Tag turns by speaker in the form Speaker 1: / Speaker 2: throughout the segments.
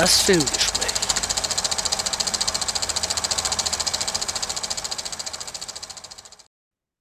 Speaker 1: Das Filmgespräch.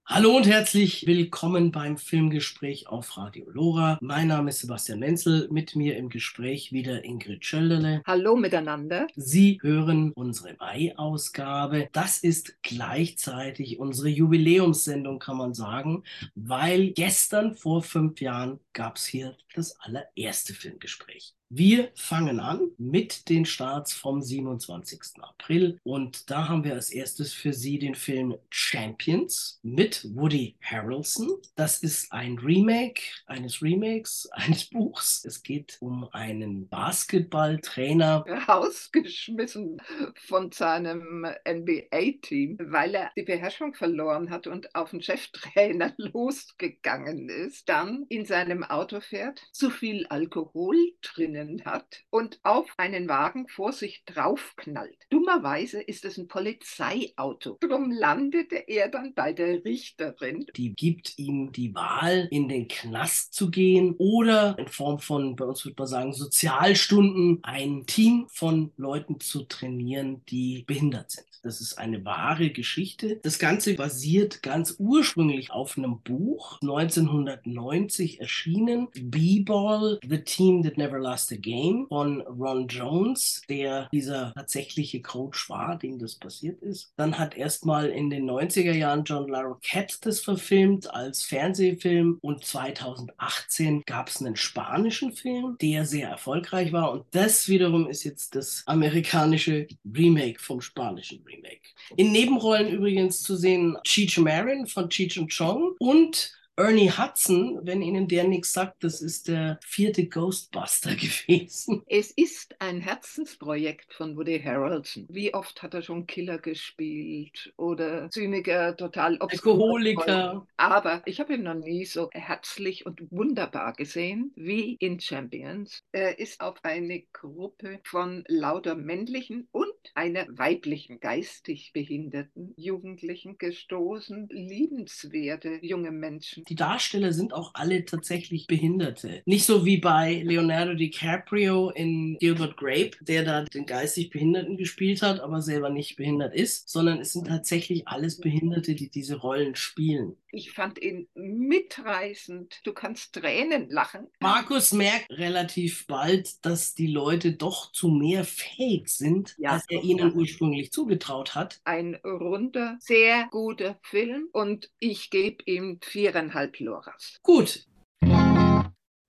Speaker 1: Hallo und herzlich willkommen beim Filmgespräch auf Radio Lora. Mein Name ist Sebastian Menzel, mit mir im Gespräch wieder Ingrid Schölderle.
Speaker 2: Hallo miteinander.
Speaker 1: Sie hören unsere Mai-Ausgabe. Das ist gleichzeitig unsere Jubiläumssendung, kann man sagen, weil gestern vor fünf Jahren gab es hier das allererste Filmgespräch. Wir fangen an mit den Starts vom 27. April und da haben wir als erstes für Sie den Film Champions mit Woody Harrelson. Das ist ein Remake eines Remakes eines Buchs. Es geht um einen Basketballtrainer.
Speaker 2: Rausgeschmissen von seinem NBA-Team, weil er die Beherrschung verloren hat und auf den Cheftrainer losgegangen ist. Dann in seinem Auto fährt, zu viel Alkohol drinnen drinnen hat und auf einen Wagen vor sich draufknallt. Dummerweise ist es ein Polizeiauto. Darum landete er dann bei der Richterin.
Speaker 1: Die gibt ihm die Wahl, in den Knast zu gehen oder in Form von, bei uns würde man sagen, Sozialstunden, ein Team von Leuten zu trainieren, die behindert sind. Das ist eine wahre Geschichte. Das Ganze basiert ganz ursprünglich auf einem Buch, 1990 erschienen, B-Ball, The Team That Never Lost a Game von Ron Jones, der dieser tatsächliche Coach war, dem das passiert ist. Dann hat erstmal in den 90er Jahren John Larroquette das verfilmt als Fernsehfilm und 2018 gab es einen spanischen Film, der sehr erfolgreich war und das wiederum ist jetzt das amerikanische Remake vom spanischen Remake. In Nebenrollen übrigens zu sehen Cheech Marin von Cheech und Chong und Ernie Hudson, wenn Ihnen der nichts sagt, das ist der vierte Ghostbuster gewesen.
Speaker 2: Es ist ein Herzensprojekt von Woody Harrelson. Wie oft hat er schon Killer gespielt oder Zyniker, total
Speaker 1: Alkoholiker.
Speaker 2: Aber ich habe ihn noch nie so herzlich und wunderbar gesehen wie in Champions. Er ist auf eine Gruppe von lauter männlichen und einer weiblichen geistig behinderten Jugendlichen gestoßen. Liebenswerte junge Menschen
Speaker 1: die Darsteller sind auch alle tatsächlich Behinderte. Nicht so wie bei Leonardo DiCaprio in Gilbert Grape, der da den geistig Behinderten gespielt hat, aber selber nicht behindert ist, sondern es sind tatsächlich alles Behinderte, die diese Rollen spielen.
Speaker 2: Ich fand ihn mitreißend. Du kannst Tränen lachen.
Speaker 1: Markus merkt relativ bald, dass die Leute doch zu mehr fähig sind, ja, als er ihnen ja. ursprünglich zugetraut hat.
Speaker 2: Ein runder, sehr guter Film und ich gebe ihm viereinhalb Loras.
Speaker 1: Gut,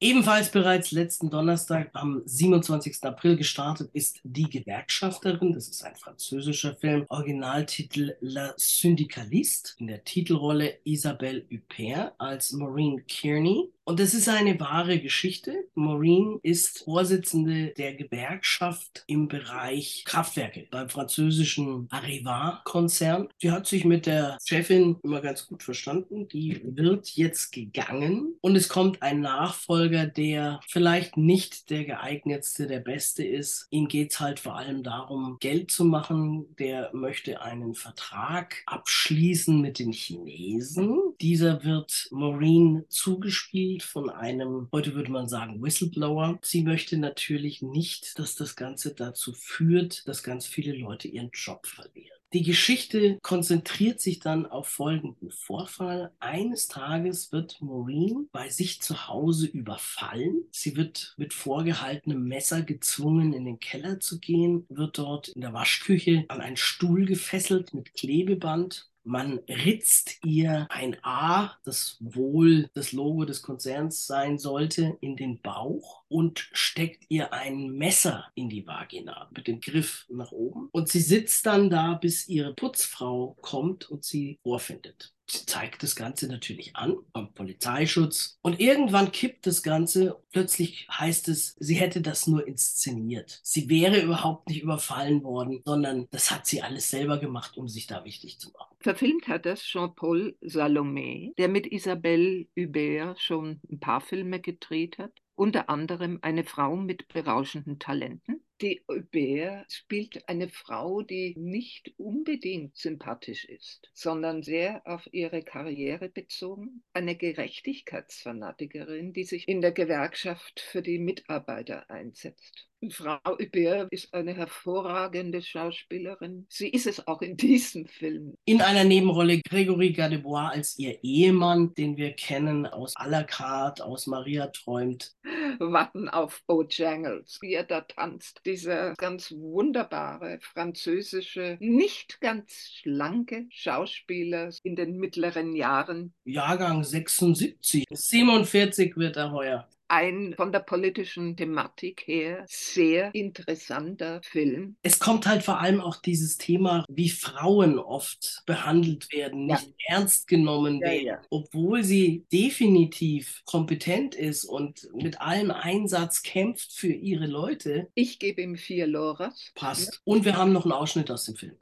Speaker 1: Ebenfalls bereits letzten Donnerstag am 27. April gestartet ist Die Gewerkschafterin. Das ist ein französischer Film. Originaltitel La Syndicaliste. In der Titelrolle Isabelle Huppert als Maureen Kearney. Und das ist eine wahre Geschichte. Maureen ist Vorsitzende der Gewerkschaft im Bereich Kraftwerke beim französischen Arriva-Konzern. Die hat sich mit der Chefin immer ganz gut verstanden. Die wird jetzt gegangen und es kommt ein Nachfolger, der vielleicht nicht der geeignetste, der beste ist. Ihm geht es halt vor allem darum, Geld zu machen. Der möchte einen Vertrag abschließen mit den Chinesen. Dieser wird Maureen zugespielt von einem, heute würde man sagen, Whistleblower. Sie möchte natürlich nicht, dass das Ganze dazu führt, dass ganz viele Leute ihren Job verlieren. Die Geschichte konzentriert sich dann auf folgenden Vorfall. Eines Tages wird Maureen bei sich zu Hause überfallen. Sie wird mit vorgehaltenem Messer gezwungen, in den Keller zu gehen, wird dort in der Waschküche an einen Stuhl gefesselt mit Klebeband man ritzt ihr ein A, das wohl das Logo des Konzerns sein sollte, in den Bauch und steckt ihr ein Messer in die Vagina mit dem Griff nach oben. Und sie sitzt dann da, bis ihre Putzfrau kommt und sie vorfindet. Sie zeigt das Ganze natürlich an am Polizeischutz und irgendwann kippt das Ganze. Plötzlich heißt es, sie hätte das nur inszeniert. Sie wäre überhaupt nicht überfallen worden, sondern das hat sie alles selber gemacht, um sich da wichtig zu machen.
Speaker 2: Verfilmt hat das Jean-Paul Salomé, der mit Isabelle Hubert schon ein paar Filme gedreht hat unter anderem eine Frau mit berauschenden Talenten Die Hubert spielt eine Frau, die nicht unbedingt sympathisch ist, sondern sehr auf ihre Karriere bezogen. Eine Gerechtigkeitsfanatikerin, die sich in der Gewerkschaft für die Mitarbeiter einsetzt. Frau Hubert ist eine hervorragende Schauspielerin. Sie ist es auch in diesem Film.
Speaker 1: In einer Nebenrolle Gregory Gadebois als ihr Ehemann, den wir kennen aus à la carte, aus Maria träumt.
Speaker 2: Warten auf Bojangles, wie er da tanzt. Dieser ganz wunderbare französische, nicht ganz schlanke Schauspieler in den mittleren Jahren.
Speaker 1: Jahrgang 76. 47 wird er heuer
Speaker 2: ein von der politischen Thematik her sehr interessanter Film.
Speaker 1: Es kommt halt vor allem auch dieses Thema, wie Frauen oft behandelt werden, ja. nicht ernst genommen ja, werden, ja. obwohl sie definitiv kompetent ist und mit allem Einsatz kämpft für ihre Leute.
Speaker 2: Ich gebe ihm vier Loras.
Speaker 1: Passt. Und wir haben noch einen Ausschnitt aus dem Film.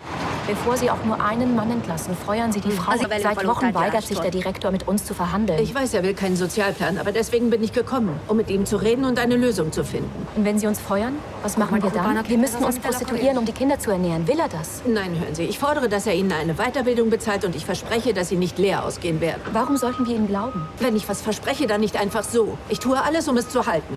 Speaker 3: Bevor Sie auch nur einen Mann entlassen, feuern Sie die Frau. Also, Seit Wochen weigert sich der Direktor, mit uns zu verhandeln.
Speaker 4: Ich weiß, er will keinen Sozialplan, aber deswegen bin ich gekommen um mit ihm zu reden und eine Lösung zu finden.
Speaker 3: Und wenn Sie uns feuern, was machen wir dann? Wir müssen uns prostituieren, um die Kinder zu ernähren. Will er das?
Speaker 4: Nein, hören Sie, ich fordere, dass er Ihnen eine Weiterbildung bezahlt und ich verspreche, dass Sie nicht leer ausgehen werden.
Speaker 3: Warum sollten wir ihm glauben?
Speaker 4: Wenn ich was verspreche, dann nicht einfach so. Ich tue alles, um es zu halten.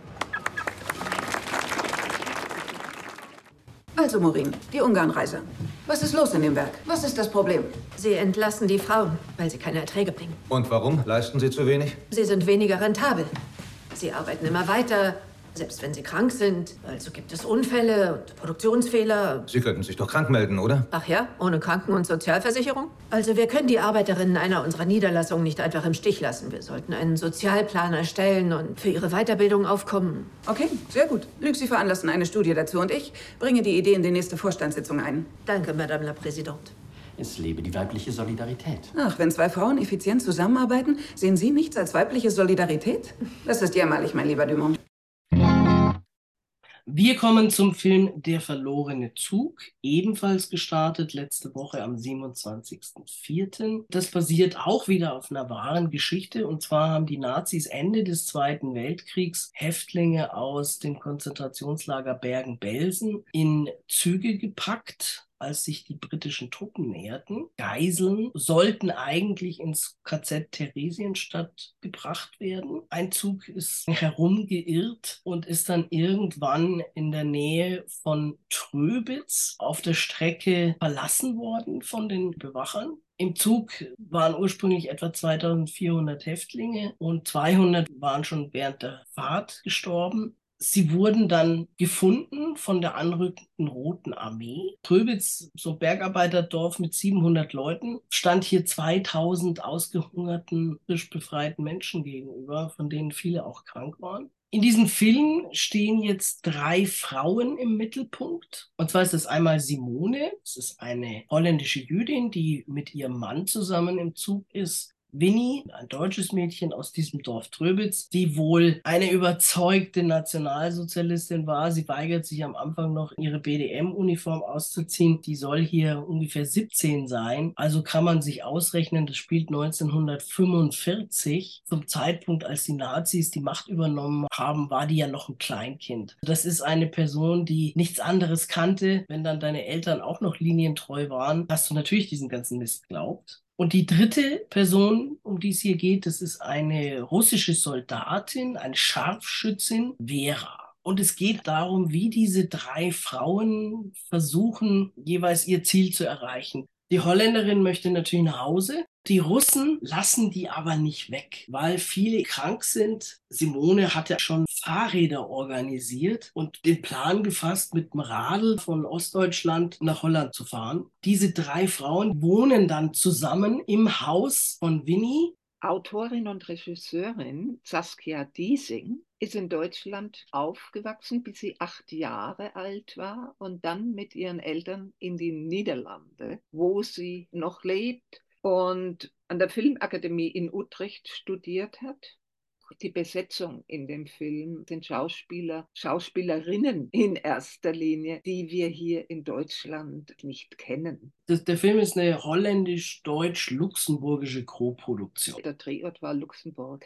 Speaker 5: Also, Morin, die Ungarnreise. Was ist los in dem Werk? Was ist das Problem?
Speaker 4: Sie entlassen die Frauen, weil sie keine Erträge bringen.
Speaker 6: Und warum? Leisten sie zu wenig?
Speaker 4: Sie sind weniger rentabel. Sie arbeiten immer weiter, selbst wenn sie krank sind. Also gibt es Unfälle und Produktionsfehler.
Speaker 6: Sie könnten sich doch krank melden, oder?
Speaker 4: Ach ja, ohne Kranken- und Sozialversicherung? Also wir können die Arbeiterinnen einer unserer Niederlassungen nicht einfach im Stich lassen. Wir sollten einen Sozialplan erstellen und für ihre Weiterbildung aufkommen.
Speaker 5: Okay, sehr gut. Lüg, Sie veranlassen eine Studie dazu und ich bringe die Idee in die nächste Vorstandssitzung ein.
Speaker 4: Danke, Madame la Présidente.
Speaker 7: Es lebe die weibliche Solidarität.
Speaker 5: Ach, wenn zwei Frauen effizient zusammenarbeiten, sehen Sie nichts als weibliche Solidarität? Das ist jämmerlich, mein lieber Dumont.
Speaker 1: Wir kommen zum Film Der verlorene Zug, ebenfalls gestartet letzte Woche am 27.04. Das basiert auch wieder auf einer wahren Geschichte. Und zwar haben die Nazis Ende des Zweiten Weltkriegs Häftlinge aus dem Konzentrationslager Bergen-Belsen in Züge gepackt als sich die britischen Truppen näherten. Geiseln sollten eigentlich ins KZ Theresienstadt gebracht werden. Ein Zug ist herumgeirrt und ist dann irgendwann in der Nähe von Tröbitz auf der Strecke verlassen worden von den Bewachern. Im Zug waren ursprünglich etwa 2400 Häftlinge und 200 waren schon während der Fahrt gestorben. Sie wurden dann gefunden von der anrückenden Roten Armee. Tröbitz, so Bergarbeiterdorf mit 700 Leuten, stand hier 2000 ausgehungerten, frisch befreiten Menschen gegenüber, von denen viele auch krank waren. In diesem Film stehen jetzt drei Frauen im Mittelpunkt. Und zwar ist das einmal Simone, das ist eine holländische Jüdin, die mit ihrem Mann zusammen im Zug ist. Winnie, ein deutsches Mädchen aus diesem Dorf Tröbitz, die wohl eine überzeugte Nationalsozialistin war. Sie weigert sich am Anfang noch, ihre BDM-Uniform auszuziehen. Die soll hier ungefähr 17 sein. Also kann man sich ausrechnen, das spielt 1945. Zum Zeitpunkt, als die Nazis die Macht übernommen haben, war die ja noch ein Kleinkind. Das ist eine Person, die nichts anderes kannte. Wenn dann deine Eltern auch noch linientreu waren, hast du natürlich diesen ganzen Mist geglaubt. Und die dritte Person, um die es hier geht, das ist eine russische Soldatin, eine Scharfschützin, Vera. Und es geht darum, wie diese drei Frauen versuchen, jeweils ihr Ziel zu erreichen. Die Holländerin möchte natürlich nach Hause. Die Russen lassen die aber nicht weg, weil viele krank sind. Simone hatte schon Fahrräder organisiert und den Plan gefasst, mit dem Radl von Ostdeutschland nach Holland zu fahren. Diese drei Frauen wohnen dann zusammen im Haus von Winnie
Speaker 2: Autorin und Regisseurin Saskia Diesing ist in Deutschland aufgewachsen, bis sie acht Jahre alt war und dann mit ihren Eltern in die Niederlande, wo sie noch lebt und an der Filmakademie in Utrecht studiert hat die Besetzung in dem Film sind Schauspieler, Schauspielerinnen in erster Linie, die wir hier in Deutschland nicht kennen.
Speaker 1: Das, der Film ist eine holländisch-deutsch-luxemburgische Co-Produktion.
Speaker 2: Der Drehort war Luxemburg.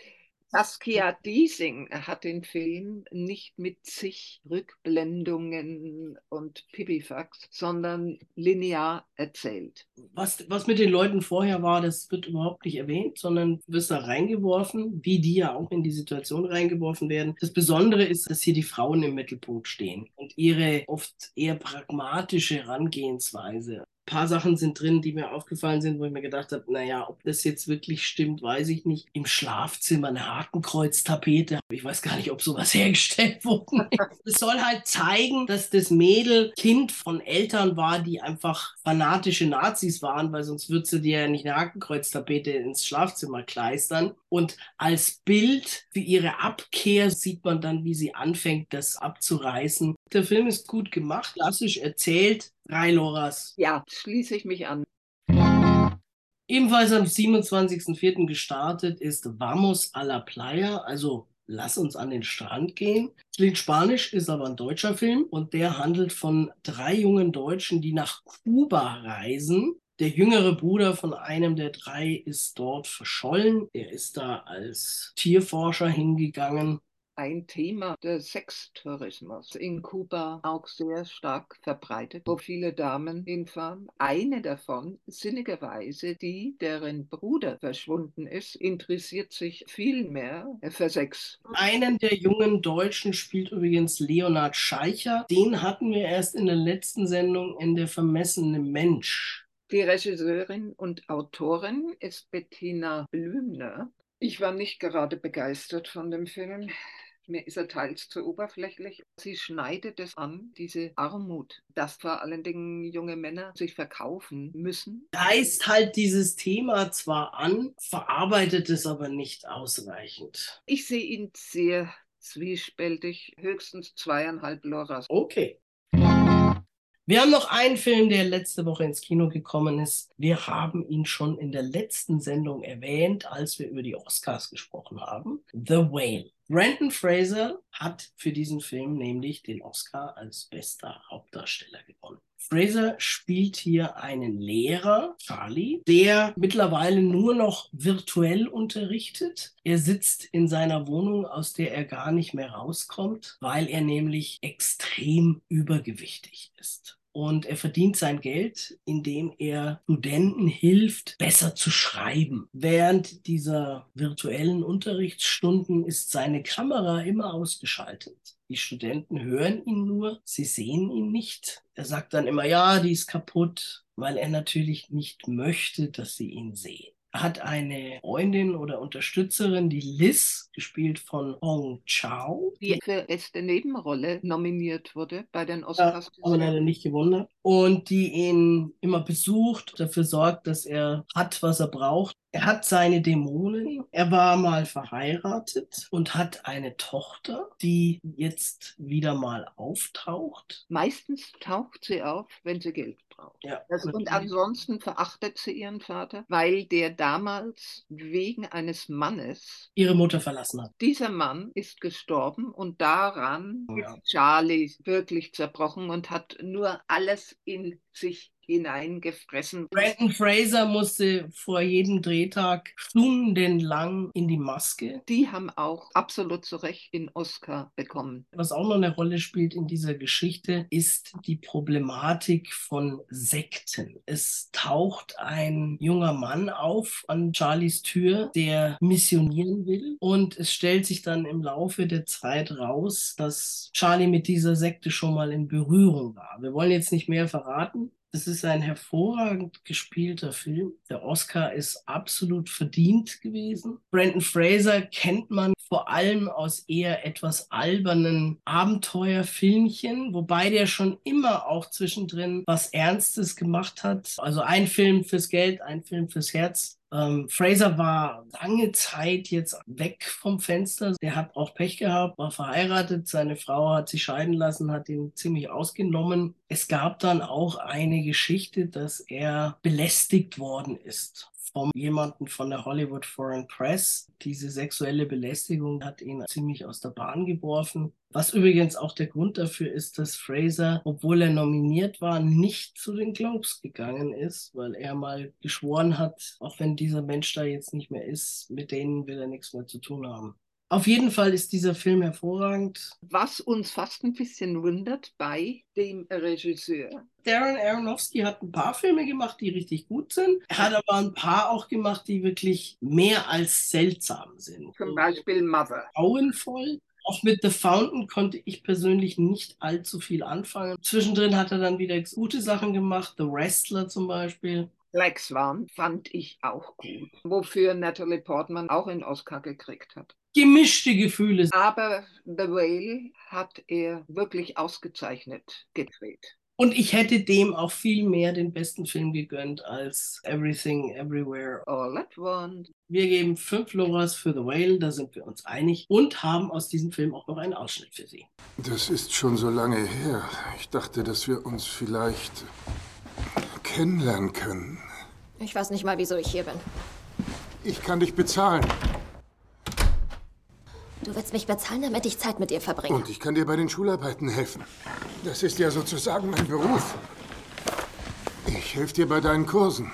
Speaker 2: Saskia Diesing hat den Film nicht mit zig Rückblendungen und Pipifax, sondern linear erzählt.
Speaker 1: Was, was mit den Leuten vorher war, das wird überhaupt nicht erwähnt, sondern wirst da reingeworfen, wie die ja auch in die Situation reingeworfen werden. Das Besondere ist, dass hier die Frauen im Mittelpunkt stehen und ihre oft eher pragmatische Herangehensweise paar Sachen sind drin, die mir aufgefallen sind, wo ich mir gedacht habe, naja, ob das jetzt wirklich stimmt, weiß ich nicht. Im Schlafzimmer eine Hakenkreuztapete. Ich weiß gar nicht, ob sowas hergestellt wurde. Es soll halt zeigen, dass das Mädel Kind von Eltern war, die einfach fanatische Nazis waren, weil sonst würdest du dir ja nicht eine Hakenkreuztapete ins Schlafzimmer kleistern. Und als Bild für ihre Abkehr sieht man dann, wie sie anfängt, das abzureißen. Der Film ist gut gemacht, klassisch erzählt, Drei Loras.
Speaker 2: Ja, schließe ich mich an.
Speaker 1: Ebenfalls am 27.04. gestartet ist Vamos a la Playa, also Lass uns an den Strand gehen. Klingt spanisch, ist aber ein deutscher Film und der handelt von drei jungen Deutschen, die nach Kuba reisen. Der jüngere Bruder von einem der drei ist dort verschollen. Er ist da als Tierforscher hingegangen
Speaker 2: ein Thema der Sextourismus in Kuba auch sehr stark verbreitet, wo viele Damen hinfahren. Eine davon, sinnigerweise die, deren Bruder verschwunden ist, interessiert sich viel mehr für Sex.
Speaker 1: Einen der jungen Deutschen spielt übrigens Leonhard Scheicher. Den hatten wir erst in der letzten Sendung in der vermessene Mensch.
Speaker 2: Die Regisseurin und Autorin ist Bettina Blümner. Ich war nicht gerade begeistert von dem Film. Mir ist er teils zu oberflächlich. Sie schneidet es an, diese Armut, dass vor allen Dingen junge Männer sich verkaufen müssen.
Speaker 1: Reißt halt dieses Thema zwar an, verarbeitet es aber nicht ausreichend.
Speaker 2: Ich sehe ihn sehr zwiespältig, höchstens zweieinhalb Loras.
Speaker 1: Okay. Wir haben noch einen Film, der letzte Woche ins Kino gekommen ist. Wir haben ihn schon in der letzten Sendung erwähnt, als wir über die Oscars gesprochen haben. The Whale. Brandon Fraser hat für diesen Film nämlich den Oscar als bester Hauptdarsteller gewonnen. Fraser spielt hier einen Lehrer, Charlie, der mittlerweile nur noch virtuell unterrichtet. Er sitzt in seiner Wohnung, aus der er gar nicht mehr rauskommt, weil er nämlich extrem übergewichtig ist und er verdient sein Geld, indem er Studenten hilft, besser zu schreiben. Während dieser virtuellen Unterrichtsstunden ist seine Kamera immer ausgeschaltet. Die Studenten hören ihn nur, sie sehen ihn nicht. Er sagt dann immer, ja, die ist kaputt, weil er natürlich nicht möchte, dass sie ihn sehen hat eine Freundin oder Unterstützerin, die Liz, gespielt von Hong Chao.
Speaker 2: Die für beste Nebenrolle nominiert wurde bei den Oscars.
Speaker 1: Ja, aber leider nicht gewonnen hat. Und die ihn immer besucht, dafür sorgt, dass er hat, was er braucht. Er hat seine Dämonen. Er war mal verheiratet und hat eine Tochter, die jetzt wieder mal auftaucht.
Speaker 2: Meistens taucht sie auf, wenn sie Geld braucht.
Speaker 1: Ja,
Speaker 2: und ansonsten verachtet sie ihren Vater, weil der damals wegen eines Mannes
Speaker 1: ihre Mutter verlassen hat.
Speaker 2: Dieser Mann ist gestorben und daran
Speaker 1: Oh ja.
Speaker 2: ist Charlie wirklich zerbrochen und hat nur alles in sich hineingefressen.
Speaker 1: Brandon Fraser musste vor jedem Drehtag stundenlang in die Maske.
Speaker 2: Die haben auch absolut zu Recht den Oscar bekommen.
Speaker 1: Was auch noch eine Rolle spielt in dieser Geschichte, ist die Problematik von Sekten. Es taucht ein junger Mann auf an Charlies Tür, der missionieren will. Und es stellt sich dann im Laufe der Zeit raus, dass Charlie mit dieser Sekte schon mal in Berührung war. Wir wollen jetzt nicht mehr verraten. Es ist ein hervorragend gespielter Film. Der Oscar ist absolut verdient gewesen. Brandon Fraser kennt man vor allem aus eher etwas albernen Abenteuerfilmchen, wobei der schon immer auch zwischendrin was Ernstes gemacht hat. Also ein Film fürs Geld, ein Film fürs Herz. Ähm, Fraser war lange Zeit jetzt weg vom Fenster. Der hat auch Pech gehabt, war verheiratet. Seine Frau hat sich scheiden lassen, hat ihn ziemlich ausgenommen. Es gab dann auch eine Geschichte, dass er belästigt worden ist von jemanden von der Hollywood Foreign Press. Diese sexuelle Belästigung hat ihn ziemlich aus der Bahn geworfen. Was übrigens auch der Grund dafür ist, dass Fraser, obwohl er nominiert war, nicht zu den Globes gegangen ist, weil er mal geschworen hat, auch wenn dieser Mensch da jetzt nicht mehr ist, mit denen will er nichts mehr zu tun haben. Auf jeden Fall ist dieser Film hervorragend.
Speaker 2: Was uns fast ein bisschen wundert bei dem Regisseur.
Speaker 1: Darren Aronofsky hat ein paar Filme gemacht, die richtig gut sind. Er hat aber ein paar auch gemacht, die wirklich mehr als seltsam sind.
Speaker 2: Zum Beispiel Mother.
Speaker 1: Grauenvoll. Auch mit The Fountain konnte ich persönlich nicht allzu viel anfangen. Zwischendrin hat er dann wieder gute Sachen gemacht, The Wrestler zum Beispiel.
Speaker 2: Black Swan fand ich auch gut, wofür Natalie Portman auch einen Oscar gekriegt hat.
Speaker 1: Gemischte Gefühle.
Speaker 2: Aber The Whale hat er wirklich ausgezeichnet gedreht.
Speaker 1: Und ich hätte dem auch viel mehr den besten Film gegönnt als Everything Everywhere
Speaker 2: All at Once.
Speaker 1: Wir geben fünf Loras für The Whale, da sind wir uns einig und haben aus diesem Film auch noch einen Ausschnitt für Sie.
Speaker 8: Das ist schon so lange her. Ich dachte, dass wir uns vielleicht kennenlernen können.
Speaker 3: Ich weiß nicht mal, wieso ich hier bin.
Speaker 8: Ich kann dich bezahlen.
Speaker 3: Du willst mich bezahlen, damit ich Zeit mit dir verbringe.
Speaker 8: Und ich kann dir bei den Schularbeiten helfen. Das ist ja sozusagen mein Beruf. Ich helfe dir bei deinen Kursen.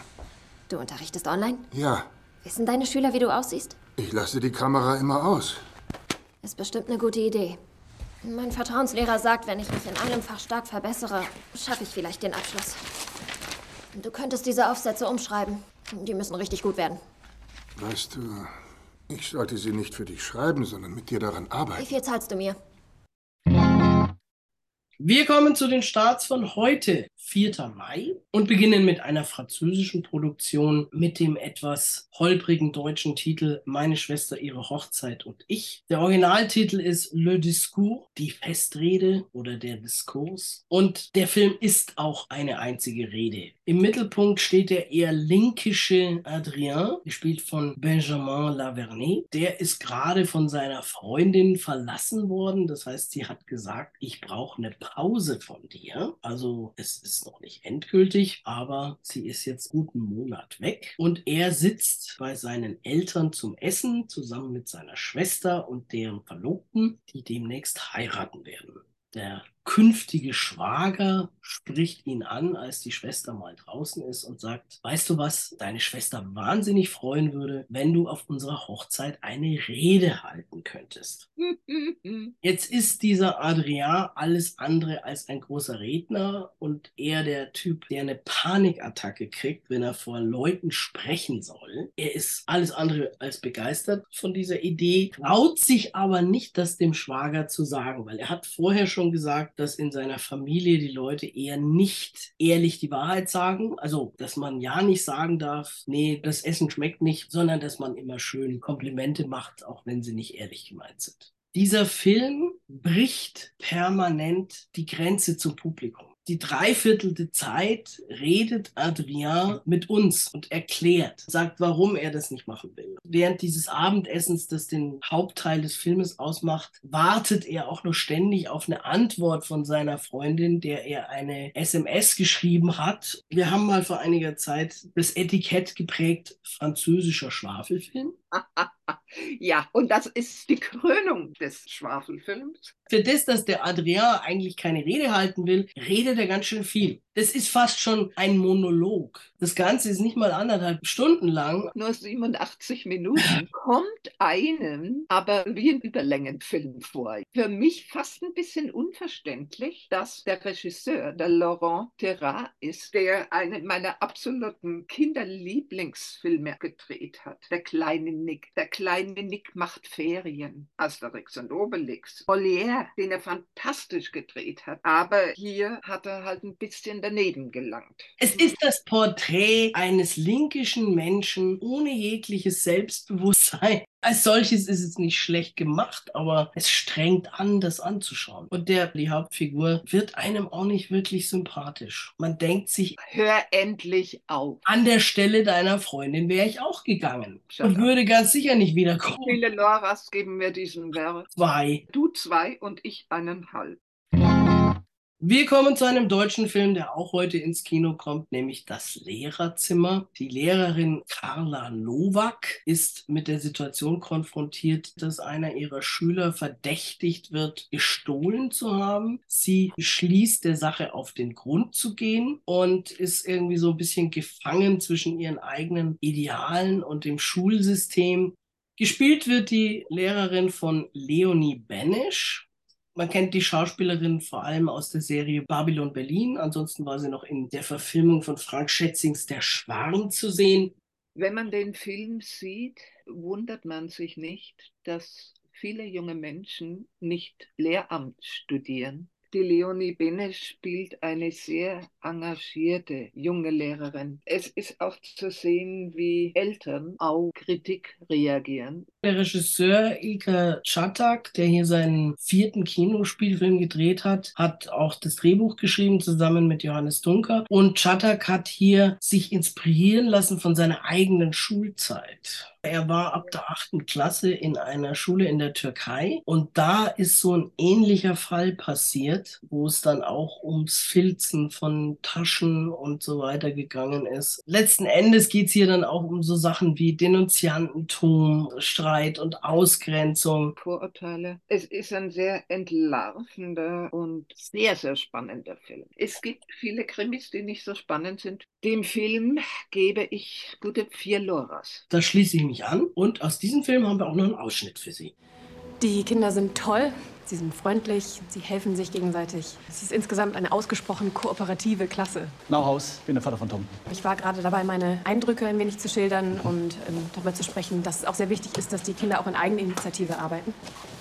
Speaker 3: Du unterrichtest online?
Speaker 8: Ja,
Speaker 3: Wissen deine Schüler, wie du aussiehst?
Speaker 8: ich lasse die Kamera immer aus.
Speaker 3: Ist bestimmt eine gute Idee. Mein Vertrauenslehrer sagt, wenn ich mich in einem Fach stark verbessere, schaffe ich vielleicht den Abschluss. Du könntest diese Aufsätze umschreiben. Die müssen richtig gut werden.
Speaker 8: Weißt du, ich sollte sie nicht für dich schreiben, sondern mit dir daran
Speaker 3: Wie
Speaker 8: arbeiten.
Speaker 3: viel zahlst du mir?
Speaker 1: Wir kommen zu den Starts von heute, 4. Mai, und beginnen mit einer französischen Produktion mit dem etwas holprigen deutschen Titel Meine Schwester, ihre Hochzeit und ich. Der Originaltitel ist Le Discours, die Festrede oder der Diskurs. Und der Film ist auch eine einzige Rede. Im Mittelpunkt steht der eher linkische Adrien, gespielt von Benjamin Lavernet. Der ist gerade von seiner Freundin verlassen worden. Das heißt, sie hat gesagt, ich brauche eine Pause von dir. Also es ist noch nicht endgültig, aber sie ist jetzt guten Monat weg. Und er sitzt bei seinen Eltern zum Essen zusammen mit seiner Schwester und deren Verlobten, die demnächst heiraten werden. Der künftige Schwager spricht ihn an, als die Schwester mal draußen ist und sagt, weißt du was, deine Schwester wahnsinnig freuen würde, wenn du auf unserer Hochzeit eine Rede halten könntest. Jetzt ist dieser Adrian alles andere als ein großer Redner und eher der Typ, der eine Panikattacke kriegt, wenn er vor Leuten sprechen soll. Er ist alles andere als begeistert von dieser Idee, traut sich aber nicht, das dem Schwager zu sagen, weil er hat vorher schon gesagt, dass in seiner Familie die Leute eher nicht ehrlich die Wahrheit sagen. Also, dass man ja nicht sagen darf, nee, das Essen schmeckt nicht, sondern dass man immer schön Komplimente macht, auch wenn sie nicht ehrlich gemeint sind. Dieser Film bricht permanent die Grenze zum Publikum. Die dreiviertelte Zeit redet Adrien mit uns und erklärt, sagt, warum er das nicht machen will. Während dieses Abendessens, das den Hauptteil des Filmes ausmacht, wartet er auch nur ständig auf eine Antwort von seiner Freundin, der er eine SMS geschrieben hat. Wir haben mal vor einiger Zeit das Etikett geprägt, französischer Schwafelfilm.
Speaker 2: ja, und das ist die Krönung des Schwafelfilms.
Speaker 1: Für das, dass der Adrien eigentlich keine Rede halten will, redet er ganz schön viel. Das ist fast schon ein Monolog. Das Ganze ist nicht mal anderthalb Stunden lang.
Speaker 2: Nur 87 Minuten kommt einem aber wie ein Überlängenfilm vor. Für mich fast ein bisschen unverständlich, dass der Regisseur, der Laurent Terrat ist, der einen meiner absoluten Kinderlieblingsfilme gedreht hat. Der kleine Nick. Der kleine Nick macht Ferien. Asterix und Obelix. Molière, den er fantastisch gedreht hat. Aber hier hat er halt ein bisschen daneben gelangt.
Speaker 1: Es ist das Porträt eines linkischen Menschen ohne jegliches Selbstbewusstsein. Als solches ist es nicht schlecht gemacht, aber es strengt an, das anzuschauen. Und der, die Hauptfigur, wird einem auch nicht wirklich sympathisch. Man denkt sich,
Speaker 2: Hör endlich auf.
Speaker 1: an der Stelle deiner Freundin wäre ich auch gegangen
Speaker 2: Shut
Speaker 1: und
Speaker 2: up.
Speaker 1: würde ganz sicher nicht wiederkommen.
Speaker 2: Wie viele Loras geben wir diesem Werk?
Speaker 1: Zwei.
Speaker 2: Du zwei und ich eineinhalb.
Speaker 1: Wir kommen zu einem deutschen Film, der auch heute ins Kino kommt, nämlich Das Lehrerzimmer. Die Lehrerin Carla Nowak ist mit der Situation konfrontiert, dass einer ihrer Schüler verdächtigt wird, gestohlen zu haben. Sie schließt der Sache auf den Grund zu gehen und ist irgendwie so ein bisschen gefangen zwischen ihren eigenen Idealen und dem Schulsystem. Gespielt wird die Lehrerin von Leonie Benesch. Man kennt die Schauspielerin vor allem aus der Serie Babylon Berlin. Ansonsten war sie noch in der Verfilmung von Frank Schätzings Der Schwarm zu sehen.
Speaker 2: Wenn man den Film sieht, wundert man sich nicht, dass viele junge Menschen nicht Lehramt studieren, die Leonie Bene spielt eine sehr engagierte junge Lehrerin. Es ist auch zu sehen, wie Eltern auf Kritik reagieren.
Speaker 1: Der Regisseur Ilka Chatak, der hier seinen vierten Kinospielfilm gedreht hat, hat auch das Drehbuch geschrieben zusammen mit Johannes Dunker. Und Chatak hat hier sich inspirieren lassen von seiner eigenen Schulzeit. Er war ab der achten Klasse in einer Schule in der Türkei und da ist so ein ähnlicher Fall passiert, wo es dann auch ums Filzen von Taschen und so weiter gegangen ist. Letzten Endes geht es hier dann auch um so Sachen wie Denunziantentum, Streit und Ausgrenzung.
Speaker 2: Vorurteile. Es ist ein sehr entlarvender und sehr, sehr spannender Film. Es gibt viele Krimis, die nicht so spannend sind. Dem Film gebe ich gute vier Loras.
Speaker 1: Da schließe ich mich an und aus diesem Film haben wir auch noch einen Ausschnitt für Sie.
Speaker 9: Die Kinder sind toll, sie sind freundlich, sie helfen sich gegenseitig. Es ist insgesamt eine ausgesprochen kooperative Klasse.
Speaker 10: Nauhaus, ich bin der Vater von Tom.
Speaker 9: Ich war gerade dabei, meine Eindrücke ein wenig zu schildern und ähm, darüber zu sprechen, dass es auch sehr wichtig ist, dass die Kinder auch in Eigeninitiative arbeiten.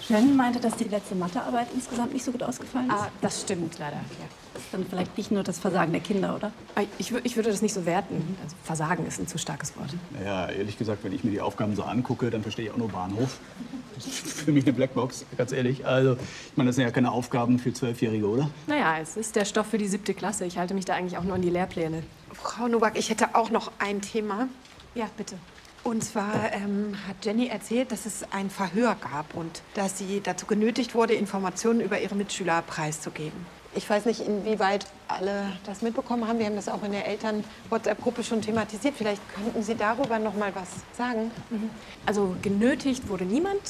Speaker 11: Shannon meinte, dass die letzte Mathearbeit insgesamt nicht so gut ausgefallen ist.
Speaker 9: Ah, das stimmt leider, ja.
Speaker 11: Das ist dann vielleicht nicht nur das Versagen der Kinder, oder?
Speaker 9: Ah, Ich, ich würde das nicht so werten. Also Versagen ist ein zu starkes Wort.
Speaker 10: Naja, ehrlich gesagt, wenn ich mir die Aufgaben so angucke, dann verstehe ich auch nur Bahnhof. Das ist für mich eine Blackbox, ganz ehrlich. Also, ich meine, das sind ja keine Aufgaben für Zwölfjährige, oder?
Speaker 9: Naja, es ist der Stoff für die siebte Klasse. Ich halte mich da eigentlich auch nur an die Lehrpläne.
Speaker 12: Frau Nowak, ich hätte auch noch ein Thema.
Speaker 9: Ja, bitte.
Speaker 12: Und zwar ähm, hat Jenny erzählt, dass es ein Verhör gab und dass sie dazu genötigt wurde, Informationen über ihre Mitschüler preiszugeben. Ich weiß nicht, inwieweit alle das mitbekommen haben. Wir haben das auch in der Eltern-WhatsApp-Gruppe schon thematisiert. Vielleicht könnten Sie darüber noch mal was sagen.
Speaker 9: Also genötigt wurde niemand.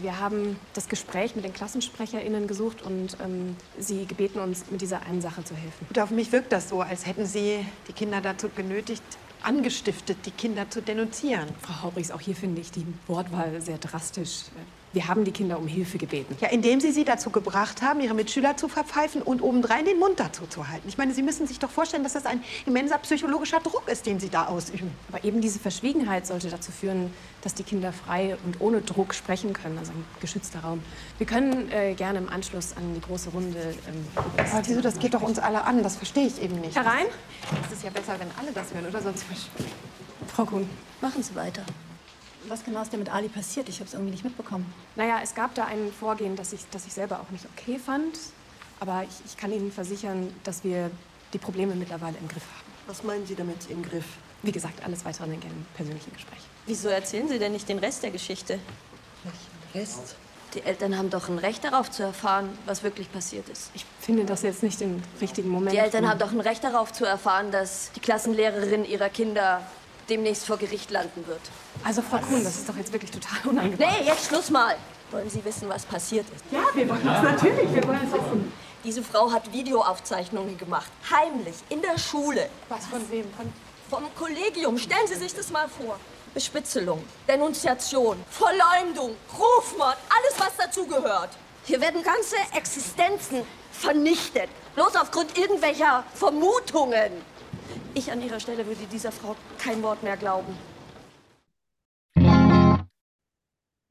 Speaker 9: Wir haben das Gespräch mit den KlassensprecherInnen gesucht und ähm, sie gebeten, uns mit dieser einen Sache zu helfen.
Speaker 12: Gut, auf mich wirkt das so, als hätten Sie die Kinder dazu genötigt, angestiftet, die Kinder zu denunzieren.
Speaker 9: Frau Haubrichs, auch hier finde ich die Wortwahl sehr drastisch. Wir haben die Kinder um Hilfe gebeten.
Speaker 12: Ja, indem Sie sie dazu gebracht haben, ihre Mitschüler zu verpfeifen und obendrein den Mund dazu zu halten. Ich meine, Sie müssen sich doch vorstellen, dass das ein immenser psychologischer Druck ist, den Sie da ausüben.
Speaker 9: Aber eben diese Verschwiegenheit sollte dazu führen, dass die Kinder frei und ohne Druck sprechen können, also ein geschützter Raum. Wir können äh, gerne im Anschluss an die große Runde. Ähm, über
Speaker 12: Aber wieso, das geht doch uns alle an. Das verstehe ich eben nicht.
Speaker 9: Herein?
Speaker 12: Es ist ja besser, wenn alle das hören, oder sonst
Speaker 9: Frau Kuhn.
Speaker 11: Machen Sie weiter. Was genau ist denn mit Ali passiert? Ich habe es irgendwie nicht mitbekommen.
Speaker 9: Naja, es gab da ein Vorgehen, das ich, das ich selber auch nicht okay fand. Aber ich, ich kann Ihnen versichern, dass wir die Probleme mittlerweile im Griff haben.
Speaker 13: Was meinen Sie damit im Griff?
Speaker 9: Wie gesagt, alles weitere gerne im persönlichen Gespräch.
Speaker 14: Wieso erzählen Sie denn nicht den Rest der Geschichte?
Speaker 13: Rest?
Speaker 14: Die Eltern haben doch ein Recht darauf zu erfahren, was wirklich passiert ist.
Speaker 9: Ich finde das jetzt nicht den richtigen Moment.
Speaker 14: Die Eltern haben doch ein Recht darauf zu erfahren, dass die Klassenlehrerin ihrer Kinder demnächst vor Gericht landen wird.
Speaker 9: Also, Frau Kuhn, das ist doch jetzt wirklich total unangebracht.
Speaker 14: Nee, jetzt Schluss mal! Wollen Sie wissen, was passiert ist?
Speaker 9: Ja, wir wollen das natürlich. Wir wollen es wissen.
Speaker 14: Diese Frau hat Videoaufzeichnungen gemacht. Heimlich, in der Schule.
Speaker 12: Was von wem? Von
Speaker 14: Vom Kollegium. Stellen Sie sich das mal vor. Bespitzelung, Denunziation, Verleumdung, Rufmord, alles, was dazugehört. Hier werden ganze Existenzen vernichtet. Bloß aufgrund irgendwelcher Vermutungen. Ich an Ihrer Stelle würde dieser Frau kein Wort mehr glauben.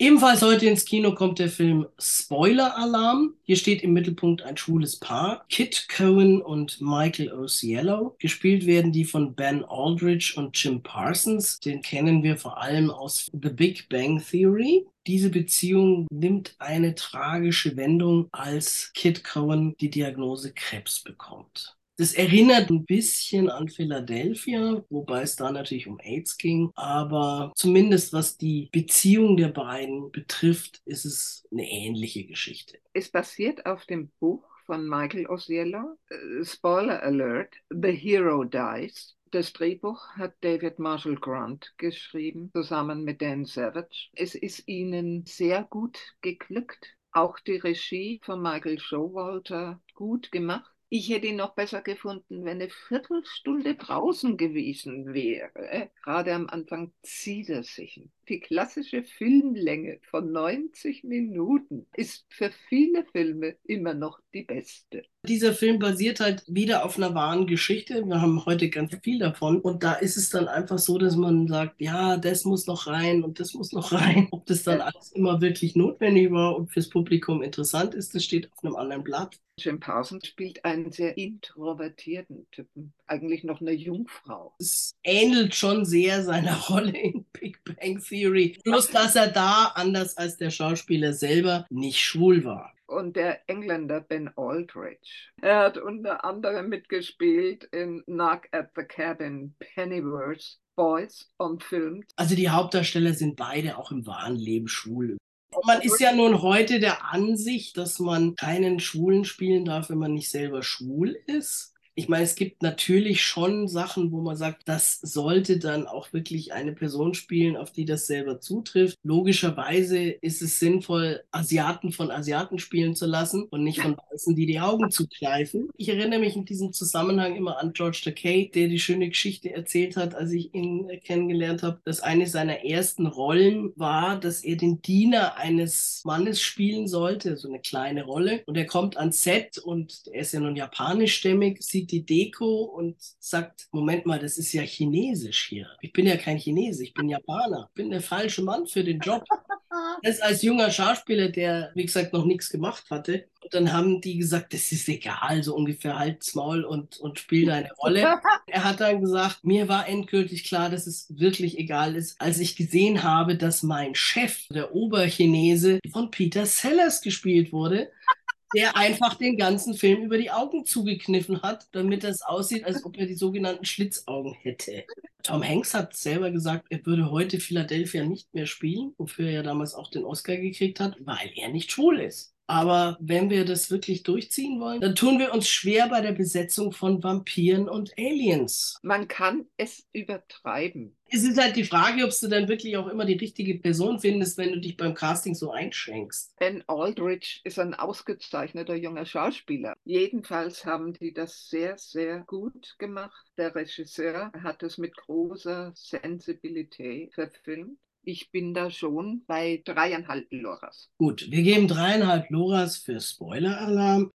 Speaker 1: Ebenfalls heute ins Kino kommt der Film Spoiler Alarm. Hier steht im Mittelpunkt ein schwules Paar, Kit Cohen und Michael O'Ciello. Gespielt werden die von Ben Aldridge und Jim Parsons. Den kennen wir vor allem aus The Big Bang Theory. Diese Beziehung nimmt eine tragische Wendung, als Kit Cohen die Diagnose Krebs bekommt. Das erinnert ein bisschen an Philadelphia, wobei es da natürlich um AIDS ging. Aber zumindest was die Beziehung der beiden betrifft, ist es eine ähnliche Geschichte.
Speaker 2: Es basiert auf dem Buch von Michael Osiello. Äh, Spoiler Alert, The Hero Dies. Das Drehbuch hat David Marshall Grant geschrieben, zusammen mit Dan Savage. Es ist ihnen sehr gut geglückt. Auch die Regie von Michael Showalter gut gemacht. Ich hätte ihn noch besser gefunden, wenn eine Viertelstunde draußen gewesen wäre. Gerade am Anfang zieht er sich. Die klassische Filmlänge von 90 Minuten ist für viele Filme immer noch die beste.
Speaker 1: Dieser Film basiert halt wieder auf einer wahren Geschichte. Wir haben heute ganz viel davon. Und da ist es dann einfach so, dass man sagt, ja, das muss noch rein und das muss noch rein. Ob das dann alles immer wirklich notwendig war und fürs Publikum interessant ist, das steht auf einem anderen Blatt.
Speaker 2: Jim Parsons spielt einen sehr introvertierten Typen, eigentlich noch eine Jungfrau.
Speaker 1: Es ähnelt schon sehr seiner Rolle in Big Bang Theory. Bloß, dass er da, anders als der Schauspieler selber, nicht schwul war.
Speaker 2: Und der Engländer Ben Aldrich. Er hat unter anderem mitgespielt in Knock at the Cabin, Pennyworth, Boys und Film.
Speaker 1: Also die Hauptdarsteller sind beide auch im wahren Leben schwul. Man ist ja nun heute der Ansicht, dass man keinen Schwulen spielen darf, wenn man nicht selber schwul ist. Ich meine, es gibt natürlich schon Sachen, wo man sagt, das sollte dann auch wirklich eine Person spielen, auf die das selber zutrifft. Logischerweise ist es sinnvoll, Asiaten von Asiaten spielen zu lassen und nicht von Weißen, die die Augen zukneifen. Ich erinnere mich in diesem Zusammenhang immer an George Takei, der die schöne Geschichte erzählt hat, als ich ihn kennengelernt habe, dass eine seiner ersten Rollen war, dass er den Diener eines Mannes spielen sollte, so eine kleine Rolle. Und er kommt ans Set und er ist ja nun japanischstämmig, sieht sieht die Deko und sagt, Moment mal, das ist ja chinesisch hier. Ich bin ja kein Chinese, ich bin Japaner. Ich bin der falsche Mann für den Job. Das als junger Schauspieler, der, wie gesagt, noch nichts gemacht hatte. Und dann haben die gesagt, das ist egal, so ungefähr halt's Maul und, und spiel deine Rolle. er hat dann gesagt, mir war endgültig klar, dass es wirklich egal ist, als ich gesehen habe, dass mein Chef, der Oberchinese, von Peter Sellers gespielt wurde der einfach den ganzen Film über die Augen zugekniffen hat, damit es aussieht, als ob er die sogenannten Schlitzaugen hätte. Tom Hanks hat selber gesagt, er würde heute Philadelphia nicht mehr spielen, wofür er ja damals auch den Oscar gekriegt hat, weil er nicht schwul ist. Aber wenn wir das wirklich durchziehen wollen, dann tun wir uns schwer bei der Besetzung von Vampiren und Aliens.
Speaker 2: Man kann es übertreiben.
Speaker 1: Es ist halt die Frage, ob du dann wirklich auch immer die richtige Person findest, wenn du dich beim Casting so einschränkst.
Speaker 2: Ben Aldrich ist ein ausgezeichneter junger Schauspieler. Jedenfalls haben die das sehr, sehr gut gemacht. Der Regisseur hat es mit großer Sensibilität verfilmt. Ich bin da schon bei dreieinhalb Loras.
Speaker 1: Gut, wir geben dreieinhalb Loras für Spoiler-Alarm.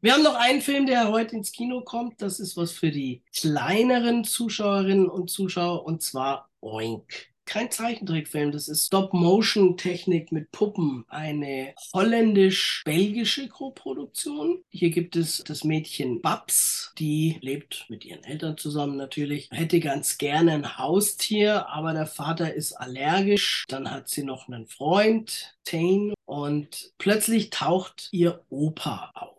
Speaker 1: Wir haben noch einen Film, der heute ins Kino kommt. Das ist was für die kleineren Zuschauerinnen und Zuschauer und zwar Oink kein Zeichentrickfilm, das ist Stop-Motion-Technik mit Puppen, eine holländisch-belgische Koproduktion. Hier gibt es das Mädchen Babs, die lebt mit ihren Eltern zusammen natürlich, hätte ganz gerne ein Haustier, aber der Vater ist allergisch. Dann hat sie noch einen Freund, Tane, und plötzlich taucht ihr Opa auf.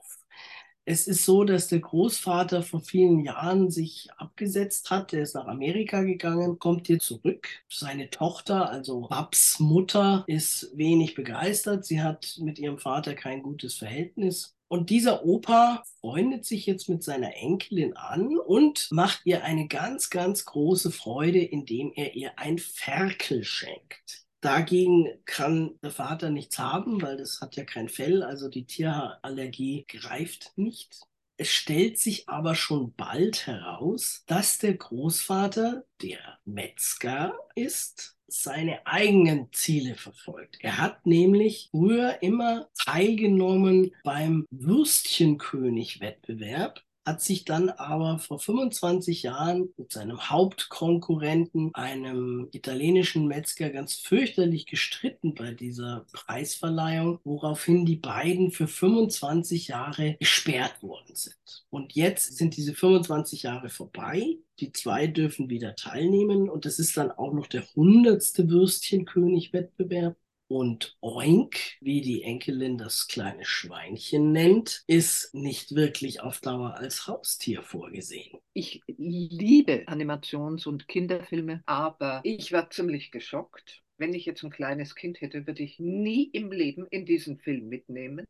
Speaker 1: Es ist so, dass der Großvater vor vielen Jahren sich abgesetzt hat. Der ist nach Amerika gegangen, kommt hier zurück. Seine Tochter, also Babs Mutter, ist wenig begeistert. Sie hat mit ihrem Vater kein gutes Verhältnis. Und dieser Opa freundet sich jetzt mit seiner Enkelin an und macht ihr eine ganz, ganz große Freude, indem er ihr ein Ferkel schenkt. Dagegen kann der Vater nichts haben, weil das hat ja kein Fell, also die Tierallergie greift nicht. Es stellt sich aber schon bald heraus, dass der Großvater, der Metzger ist, seine eigenen Ziele verfolgt. Er hat nämlich früher immer teilgenommen beim Würstchenkönig-Wettbewerb hat sich dann aber vor 25 Jahren mit seinem Hauptkonkurrenten, einem italienischen Metzger, ganz fürchterlich gestritten bei dieser Preisverleihung, woraufhin die beiden für 25 Jahre gesperrt worden sind. Und jetzt sind diese 25 Jahre vorbei. Die zwei dürfen wieder teilnehmen und es ist dann auch noch der hundertste Würstchenkönig-Wettbewerb. Und Oink, wie die Enkelin das kleine Schweinchen nennt, ist nicht wirklich auf Dauer als Haustier vorgesehen.
Speaker 2: Ich liebe Animations- und Kinderfilme, aber ich war ziemlich geschockt. Wenn ich jetzt ein kleines Kind hätte, würde ich nie im Leben in diesen Film mitnehmen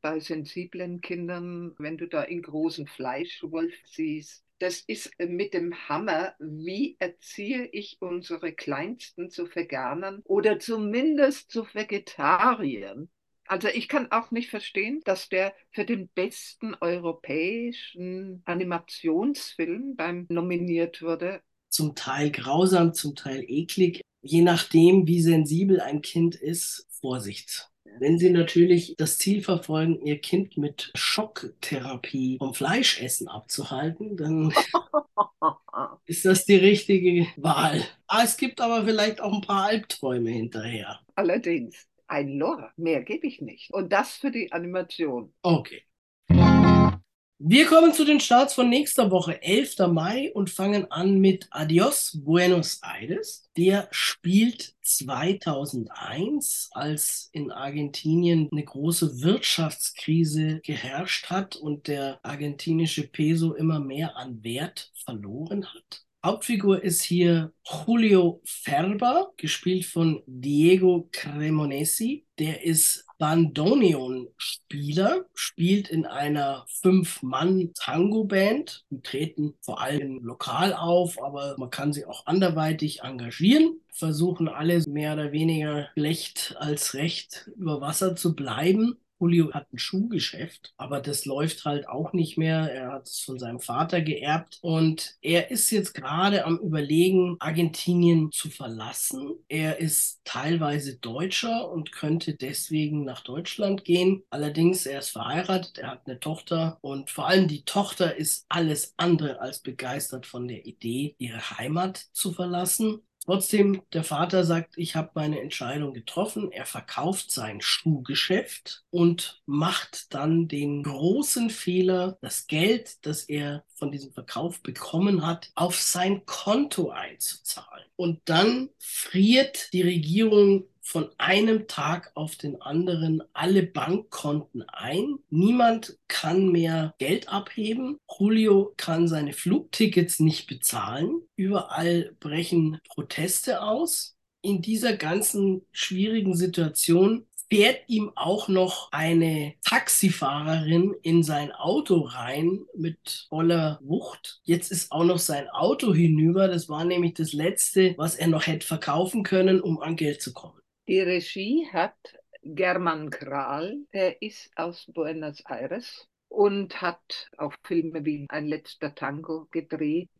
Speaker 2: bei sensiblen Kindern, wenn du da in großen Fleischwolf siehst, das ist äh, mit dem Hammer, wie erziehe ich unsere Kleinsten zu Veganern oder zumindest zu Vegetariern. Also ich kann auch nicht verstehen, dass der für den besten europäischen Animationsfilm beim nominiert wurde.
Speaker 1: Zum Teil grausam, zum Teil eklig. Je nachdem, wie sensibel ein Kind ist, Vorsicht. Wenn Sie natürlich das Ziel verfolgen, Ihr Kind mit Schocktherapie vom Fleischessen abzuhalten, dann ist das die richtige Wahl. Ah, es gibt aber vielleicht auch ein paar Albträume hinterher.
Speaker 2: Allerdings, ein Lore, mehr gebe ich nicht. Und das für die Animation.
Speaker 1: Okay. Wir kommen zu den Starts von nächster Woche, 11. Mai, und fangen an mit Adios Buenos Aires. Der spielt 2001, als in Argentinien eine große Wirtschaftskrise geherrscht hat und der argentinische Peso immer mehr an Wert verloren hat. Hauptfigur ist hier Julio Ferber, gespielt von Diego Cremonesi. Der ist Bandoneon-Spieler, spielt in einer Fünf-Mann-Tango-Band. Die treten vor allem lokal auf, aber man kann sie auch anderweitig engagieren. Versuchen alle mehr oder weniger schlecht als recht über Wasser zu bleiben. Julio hat ein Schuhgeschäft, aber das läuft halt auch nicht mehr. Er hat es von seinem Vater geerbt und er ist jetzt gerade am Überlegen, Argentinien zu verlassen. Er ist teilweise Deutscher und könnte deswegen nach Deutschland gehen. Allerdings, er ist verheiratet, er hat eine Tochter und vor allem die Tochter ist alles andere als begeistert von der Idee, ihre Heimat zu verlassen. Trotzdem, der Vater sagt, ich habe meine Entscheidung getroffen. Er verkauft sein Schuhgeschäft und macht dann den großen Fehler, das Geld, das er von diesem Verkauf bekommen hat, auf sein Konto einzuzahlen. Und dann friert die Regierung von einem Tag auf den anderen alle Bankkonten ein. Niemand kann mehr Geld abheben. Julio kann seine Flugtickets nicht bezahlen. Überall brechen Proteste aus. In dieser ganzen schwierigen Situation fährt ihm auch noch eine Taxifahrerin in sein Auto rein mit voller Wucht. Jetzt ist auch noch sein Auto hinüber. Das war nämlich das Letzte, was er noch hätte verkaufen können, um an Geld zu kommen.
Speaker 2: Die Regie hat German Kral, der ist aus Buenos Aires und hat auch Filme wie Ein letzter Tango gedreht.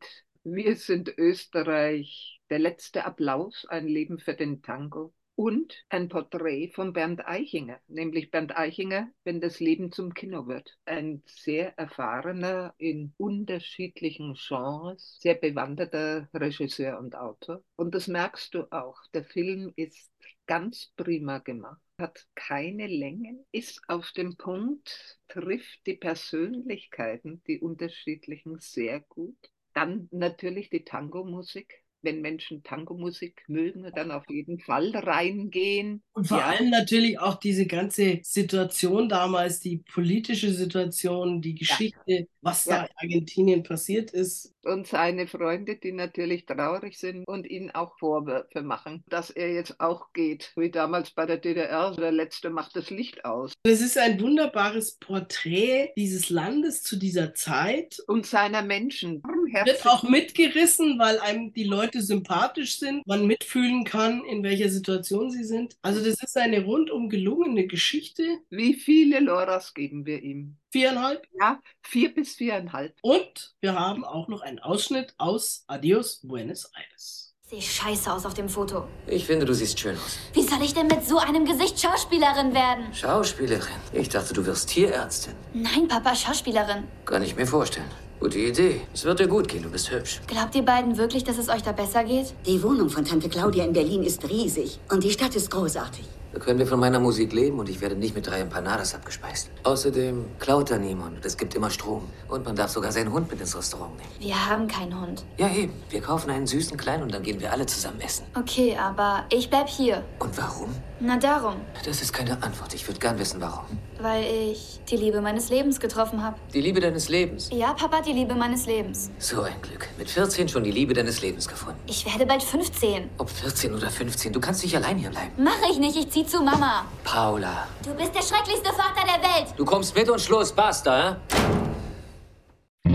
Speaker 2: Wir sind Österreich, der letzte Applaus, ein Leben für den Tango und ein Porträt von Bernd Eichinger, nämlich Bernd Eichinger, wenn das Leben zum Kino wird. Ein sehr erfahrener in unterschiedlichen Genres, sehr bewanderter Regisseur und Autor. Und das merkst du auch. Der Film ist ganz prima gemacht, hat keine Längen, ist auf dem Punkt, trifft die Persönlichkeiten, die unterschiedlichen, sehr gut. Dann natürlich die Tango-Musik, wenn Menschen Tango-Musik mögen, dann auf jeden Fall reingehen.
Speaker 1: Und vor ja. allem natürlich auch diese ganze Situation damals, die politische Situation, die Geschichte, ja. was ja. da in Argentinien passiert ist.
Speaker 2: Und seine Freunde, die natürlich traurig sind und ihn auch Vorwürfe machen, dass er jetzt auch geht, wie damals bei der DDR. Der Letzte macht das Licht aus.
Speaker 1: Es ist ein wunderbares Porträt dieses Landes zu dieser Zeit.
Speaker 2: Und seiner Menschen.
Speaker 1: Wird auch mitgerissen, weil einem die Leute Leute sympathisch sind, man mitfühlen kann, in welcher Situation sie sind. Also das ist eine rundum gelungene Geschichte.
Speaker 2: Wie viele Loras geben wir ihm?
Speaker 1: Viereinhalb?
Speaker 2: Ja, vier bis viereinhalb.
Speaker 1: Und wir haben auch noch einen Ausschnitt aus Adios Buenos Aires.
Speaker 3: Sieht scheiße aus auf dem Foto.
Speaker 15: Ich finde, du siehst schön aus.
Speaker 3: Wie soll ich denn mit so einem Gesicht Schauspielerin werden?
Speaker 15: Schauspielerin? Ich dachte, du wirst Tierärztin.
Speaker 3: Nein, Papa, Schauspielerin.
Speaker 15: Kann ich mir vorstellen. Gute Idee. Es wird dir gut gehen, du bist hübsch.
Speaker 3: Glaubt ihr beiden wirklich, dass es euch da besser geht?
Speaker 16: Die Wohnung von Tante Claudia in Berlin ist riesig und die Stadt ist großartig.
Speaker 15: Da können wir von meiner Musik leben und ich werde nicht mit drei Empanadas abgespeist. Außerdem klaut da niemand. Es gibt immer Strom. Und man darf sogar seinen Hund mit ins Restaurant nehmen.
Speaker 3: Wir haben keinen Hund.
Speaker 15: Ja, eben. Wir kaufen einen süßen Kleinen und dann gehen wir alle zusammen essen.
Speaker 3: Okay, aber ich bleib hier.
Speaker 15: Und warum?
Speaker 3: Na darum.
Speaker 15: Das ist keine Antwort. Ich würde gern wissen, warum.
Speaker 3: Weil ich die Liebe meines Lebens getroffen habe.
Speaker 15: Die Liebe deines Lebens?
Speaker 3: Ja, Papa, die Liebe meines Lebens.
Speaker 15: So ein Glück. Mit 14 schon die Liebe deines Lebens gefunden.
Speaker 3: Ich werde bald 15.
Speaker 15: Ob 14 oder 15, du kannst nicht allein hier bleiben.
Speaker 3: Mach ich nicht, ich zieh zu Mama.
Speaker 15: Paula.
Speaker 3: Du bist der schrecklichste Vater der Welt.
Speaker 15: Du kommst mit und Schluss, basta,
Speaker 1: hä?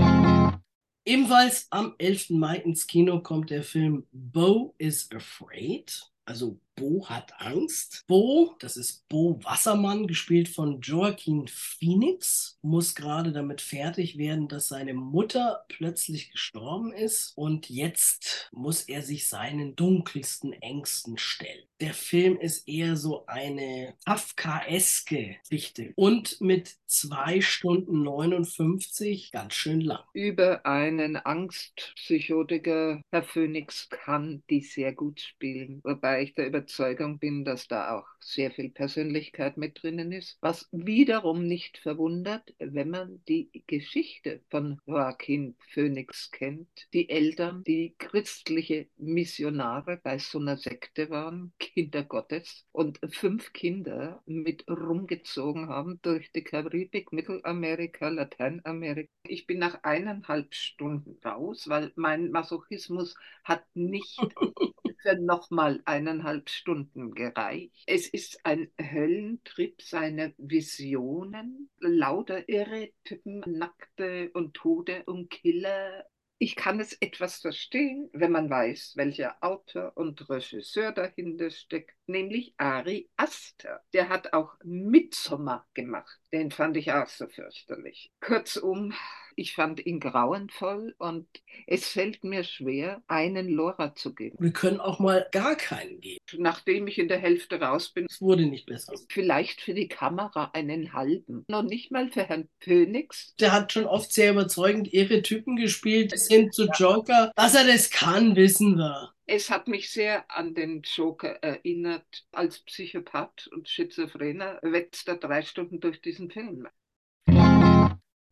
Speaker 1: Ebenfalls am 11. Mai ins Kino kommt der Film Bo is Afraid. Also Bo hat Angst. Bo, das ist Bo Wassermann, gespielt von Joaquin Phoenix, muss gerade damit fertig werden, dass seine Mutter plötzlich gestorben ist und jetzt muss er sich seinen dunkelsten Ängsten stellen. Der Film ist eher so eine Kafkaeske Geschichte und mit zwei Stunden 59 ganz schön lang.
Speaker 2: Über einen Angstpsychotiker, Herr Phoenix kann die sehr gut spielen, wobei ich der Überzeugung bin, dass da auch sehr viel Persönlichkeit mit drinnen ist, was wiederum nicht verwundert, wenn man die Geschichte von Joaquin Phoenix kennt. Die Eltern, die christliche Missionare bei so einer Sekte waren, Kinder Gottes, und fünf Kinder mit rumgezogen haben durch die Karibik, Mittelamerika, Lateinamerika. Ich bin nach eineinhalb Stunden raus, weil mein Masochismus hat nicht für nochmal eineinhalb Stunden gereicht. Es ist ein Höllentrip seiner Visionen, lauter irre Typen, Nackte und Tode und Killer ich kann es etwas verstehen, wenn man weiß, welcher Autor und Regisseur dahinter steckt, nämlich Ari Aster. Der hat auch Midsommar gemacht. Den fand ich auch so fürchterlich. Kurzum, ich fand ihn grauenvoll und es fällt mir schwer, einen Lora zu geben.
Speaker 1: Wir können auch mal gar keinen geben.
Speaker 2: Nachdem ich in der Hälfte raus bin,
Speaker 1: es wurde nicht besser.
Speaker 2: Vielleicht für die Kamera einen halben. Noch nicht mal für Herrn Phoenix.
Speaker 1: Der hat schon oft sehr überzeugend ihre Typen gespielt, bis hin zu Joker. Dass er das kann, wissen wir.
Speaker 2: Es hat mich sehr an den Joker erinnert. Als Psychopath und Schizophrener wetzt er drei Stunden durch diesen Film.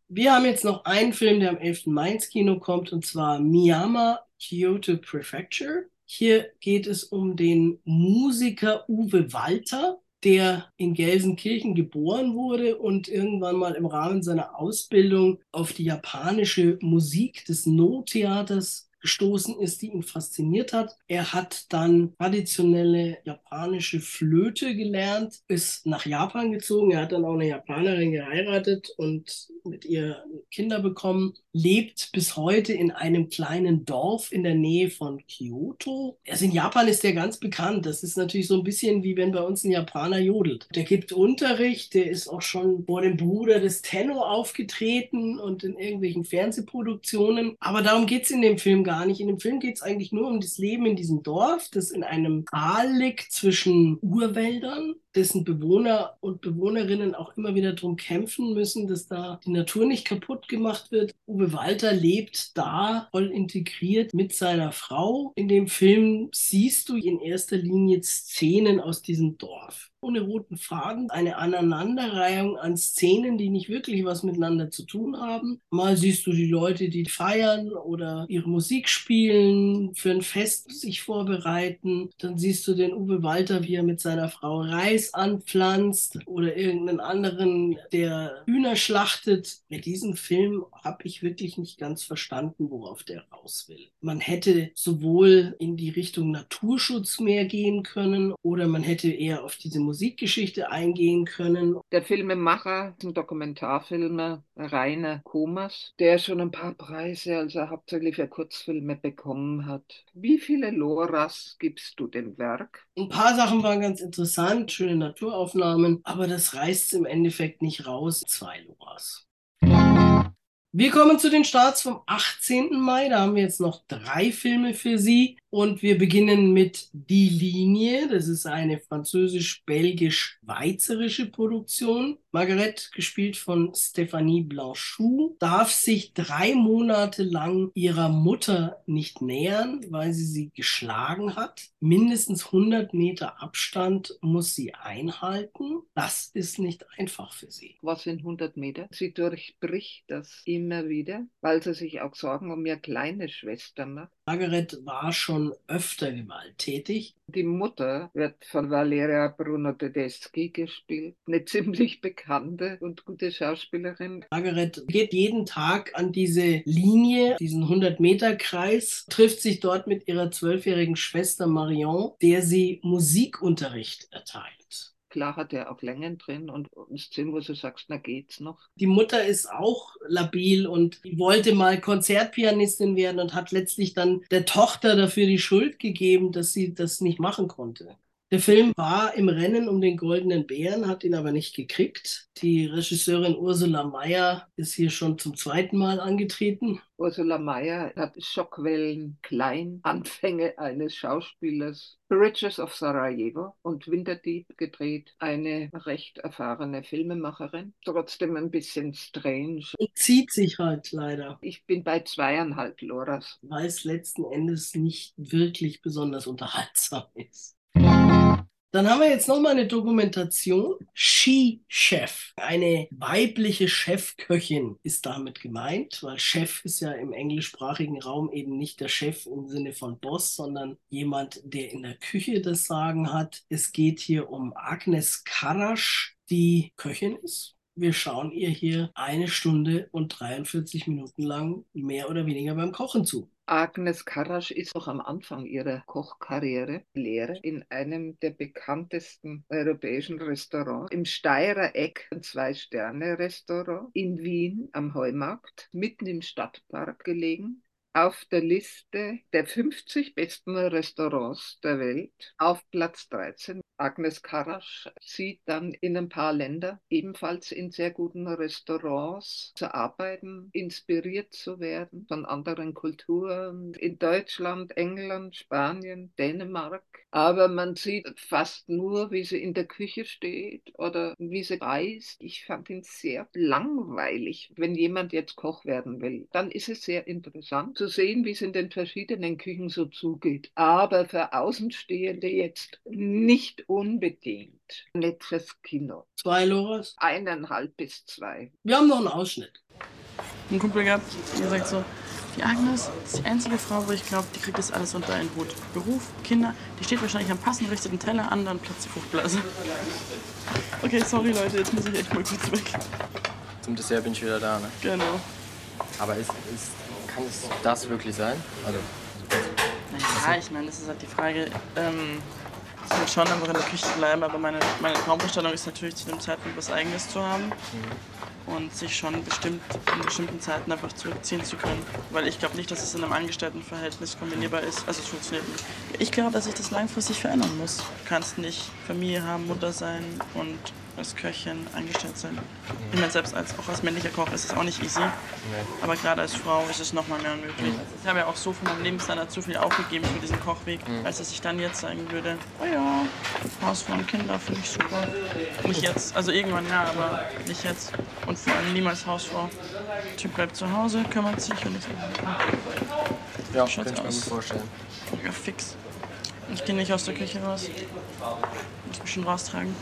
Speaker 1: Wir haben jetzt noch einen Film, der am 11. Mai ins Kino kommt, und zwar Miyama Kyoto Prefecture. Hier geht es um den Musiker Uwe Walter, der in Gelsenkirchen geboren wurde und irgendwann mal im Rahmen seiner Ausbildung auf die japanische Musik des No-Theaters gestoßen ist, die ihn fasziniert hat. Er hat dann traditionelle japanische Flöte gelernt, ist nach Japan gezogen. Er hat dann auch eine Japanerin geheiratet und mit ihr Kinder bekommen, lebt bis heute in einem kleinen Dorf in der Nähe von Kyoto. Also in Japan ist der ganz bekannt. Das ist natürlich so ein bisschen wie wenn bei uns ein Japaner jodelt. Der gibt Unterricht, der ist auch schon vor dem Bruder des Tenno aufgetreten und in irgendwelchen Fernsehproduktionen. Aber darum geht es in dem Film gar nicht. In dem Film geht es eigentlich nur um das Leben in diesem Dorf, das in einem Tal liegt zwischen Urwäldern dessen Bewohner und Bewohnerinnen auch immer wieder darum kämpfen müssen, dass da die Natur nicht kaputt gemacht wird. Uwe Walter lebt da voll integriert mit seiner Frau. In dem Film siehst du in erster Linie Szenen aus diesem Dorf ohne roten Faden, eine Aneinanderreihung an Szenen, die nicht wirklich was miteinander zu tun haben. Mal siehst du die Leute, die feiern oder ihre Musik spielen, für ein Fest sich vorbereiten. Dann siehst du den Uwe Walter, wie er mit seiner Frau Reis anpflanzt oder irgendeinen anderen, der Hühner schlachtet. Mit diesem Film habe ich wirklich nicht ganz verstanden, worauf der raus will. Man hätte sowohl in die Richtung Naturschutz mehr gehen können oder man hätte eher auf diese Musik Musikgeschichte eingehen können.
Speaker 2: Der Filmemacher, ein Dokumentarfilmer, Rainer Komas, der schon ein paar Preise, also hauptsächlich für Kurzfilme bekommen hat. Wie viele Loras gibst du dem Werk?
Speaker 1: Ein paar Sachen waren ganz interessant, schöne Naturaufnahmen, aber das reißt im Endeffekt nicht raus. Zwei Loras. Wir kommen zu den Starts vom 18. Mai. Da haben wir jetzt noch drei Filme für Sie. Und wir beginnen mit Die Linie. Das ist eine französisch-belgisch-schweizerische Produktion. Margaret, gespielt von Stephanie Blanchou, darf sich drei Monate lang ihrer Mutter nicht nähern, weil sie sie geschlagen hat. Mindestens 100 Meter Abstand muss sie einhalten. Das ist nicht einfach für sie.
Speaker 2: Was sind 100 Meter? Sie durchbricht das immer wieder, weil sie sich auch Sorgen um ihre kleine Schwester macht.
Speaker 1: Margaret war schon öfter gewalttätig.
Speaker 2: Die Mutter wird von Valeria Bruno Tedeschi gespielt, eine ziemlich bekannte und gute Schauspielerin.
Speaker 1: Margaret geht jeden Tag an diese Linie, diesen 100-Meter-Kreis, trifft sich dort mit ihrer zwölfjährigen Schwester Marion, der sie Musikunterricht erteilt
Speaker 2: klar hat er auch Längen drin und Szenen, wo du sagst, na geht's noch.
Speaker 1: Die Mutter ist auch labil und wollte mal Konzertpianistin werden und hat letztlich dann der Tochter dafür die Schuld gegeben, dass sie das nicht machen konnte. Der Film war im Rennen um den Goldenen Bären, hat ihn aber nicht gekriegt. Die Regisseurin Ursula Mayer ist hier schon zum zweiten Mal angetreten.
Speaker 2: Ursula Mayer hat Schockwellen klein, Anfänge eines Schauspielers, Bridges of Sarajevo und Winterdieb gedreht. Eine recht erfahrene Filmemacherin, trotzdem ein bisschen strange.
Speaker 1: Und zieht sich halt leider.
Speaker 2: Ich bin bei zweieinhalb Loras.
Speaker 1: Weil es letzten Endes nicht wirklich besonders unterhaltsam ist. Dann haben wir jetzt nochmal eine Dokumentation. She Chef. Eine weibliche Chefköchin ist damit gemeint, weil Chef ist ja im englischsprachigen Raum eben nicht der Chef im Sinne von Boss, sondern jemand, der in der Küche das Sagen hat. Es geht hier um Agnes Karasch, die Köchin ist. Wir schauen ihr hier eine Stunde und 43 Minuten lang mehr oder weniger beim Kochen zu.
Speaker 2: Agnes Karasch ist noch am Anfang ihrer Kochkarriere Lehre in einem der bekanntesten europäischen Restaurants im Steirer Eck, ein Zwei-Sterne-Restaurant in Wien am Heumarkt, mitten im Stadtpark gelegen. Auf der Liste der 50 besten Restaurants der Welt auf Platz 13 Agnes Karasch zieht dann in ein paar Länder, ebenfalls in sehr guten Restaurants zu arbeiten, inspiriert zu werden von anderen Kulturen, in Deutschland, England, Spanien, Dänemark. Aber man sieht fast nur, wie sie in der Küche steht oder wie sie reist. Ich fand ihn sehr langweilig. Wenn jemand jetzt Koch werden will, dann ist es sehr interessant zu sehen, wie es in den verschiedenen Küchen so zugeht. Aber für Außenstehende jetzt nicht unbedingt nettes Kino.
Speaker 1: Zwei Loras?
Speaker 2: Eineinhalb bis zwei.
Speaker 1: Wir haben noch einen Ausschnitt.
Speaker 17: Einen Kumpel gehabt, der sagt so, die Agnes ist die einzige Frau, wo ich glaube, die kriegt das alles unter einen Hut. Beruf, Kinder, die steht wahrscheinlich am passend richteten Teller an, dann platzt die Fruchtblase. Okay, sorry Leute, jetzt muss ich echt mal kurz weg.
Speaker 18: Zum Dessert bin ich wieder da, ne?
Speaker 17: Genau.
Speaker 18: Aber ist, ist, kann es das wirklich sein? Also,
Speaker 17: naja, ich meine, das ist halt die Frage, ähm, ich will schon einfach in der Küche bleiben, aber meine, meine Traumvorstellung ist natürlich zu dem Zeitpunkt was Eigenes zu haben und sich schon bestimmt in bestimmten Zeiten einfach zurückziehen zu können. Weil ich glaube nicht, dass es in einem Angestelltenverhältnis kombinierbar ist. Also es funktioniert nicht. Ich glaube, dass sich das langfristig verändern muss. Du kannst nicht Familie haben, Mutter sein und als Köchin angestellt sein. Ich meine, selbst als, auch als männlicher Koch ist es auch nicht easy. Aber gerade als Frau ist es noch mal mehr möglich. Ich habe ja auch so von meinem Lebensstandard zu viel aufgegeben für diesen Kochweg, als dass ich dann jetzt sagen würde, oh ja, Hausfrau und Kinder finde ich super. Nicht jetzt, also irgendwann ja, aber nicht jetzt. Und vor allem niemals Hausfrau. Der Typ bleibt zu Hause, kümmert sich und ich
Speaker 18: Ja,
Speaker 17: Schaut's
Speaker 18: könnte ich mir gut vorstellen.
Speaker 17: Ja, fix. Ich gehe nicht aus der Küche raus. Muss mich schon raustragen.